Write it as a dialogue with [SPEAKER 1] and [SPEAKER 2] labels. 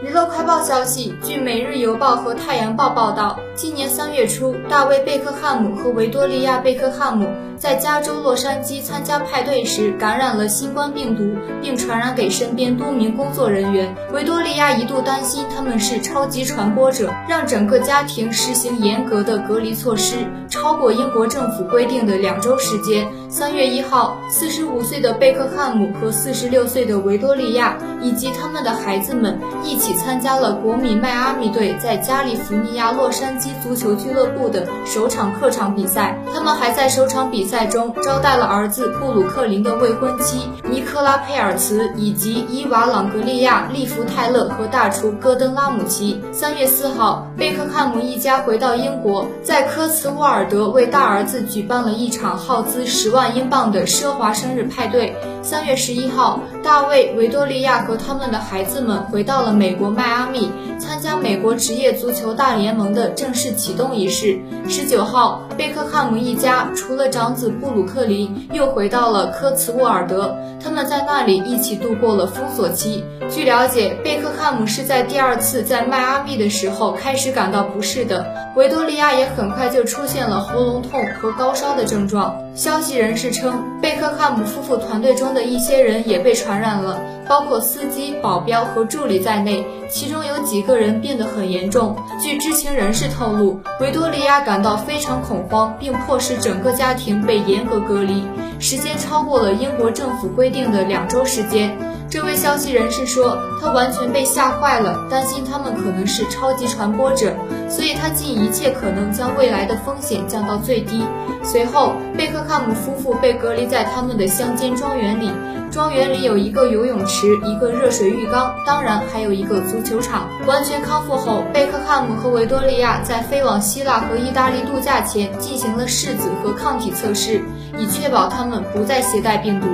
[SPEAKER 1] 娱乐快报消息，据《每日邮报》和《太阳报》报道，今年三月初，大卫·贝克汉姆和维多利亚·贝克汉姆在加州洛杉矶参加派对时感染了新冠病毒，并传染给身边多名工作人员。维多利亚一度担心他们是超级传播者，让整个家庭实行严格的隔离措施，超过英国政府规定的两周时间。三月一号，四十五岁的贝克汉姆和四十六岁的维多利亚以及他们的孩子们一起。参加了国米迈阿密队在加利福尼亚洛杉矶足球俱乐部的首场客场比赛。他们还在首场比赛中招待了儿子布鲁克林的未婚妻尼克拉佩尔茨，以及伊娃朗格利亚、利弗泰勒和大厨戈登拉姆齐。三月四号，贝克汉姆一家回到英国，在科茨沃尔德为大儿子举办了一场耗资十万英镑的奢华生日派对。三月十一号，大卫、维多利亚和他们的孩子们回到了美国迈阿密，参加美国职业足球大联盟的正式启动仪式。十九号，贝克汉姆一家除了长子布鲁克林，又回到了科茨沃尔德，他们在那里一起度过了封锁期。据了解，贝克汉姆是在第二次在迈阿密的时候开始感到不适的，维多利亚也很快就出现了喉咙痛和高烧的症状。消息人士称，贝克汉姆夫妇团队中的一些人也被传感染了，包括司机、保镖和助理在内，其中有几个人病得很严重。据知情人士透露，维多利亚感到非常恐慌，并迫使整个家庭被严格隔离，时间超过了英国政府规定的两周时间。这位消息人士说，他完全被吓坏了，担心他们可能是超级传播者，所以他尽一切可能将未来的风险降到最低。随后，贝克汉姆夫妇被隔离在他们的乡间庄园里，庄园里有一个游泳池、一个热水浴缸，当然还有一个足球场。完全康复后，贝克汉姆和维多利亚在飞往希腊和意大利度假前进行了拭子和抗体测试，以确保他们不再携带病毒。